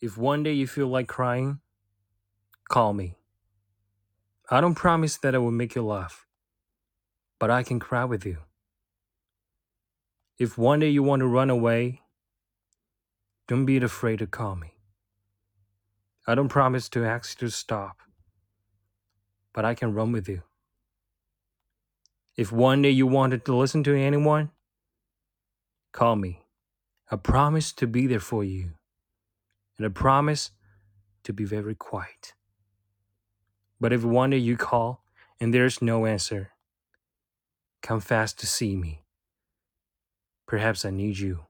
If one day you feel like crying, call me. I don't promise that I will make you laugh, but I can cry with you. If one day you want to run away, don't be afraid to call me. I don't promise to ask you to stop, but I can run with you. If one day you wanted to listen to anyone, call me. I promise to be there for you, and I promise to be very quiet. But if one day you call and there's no answer, come fast to see me. Perhaps I need you.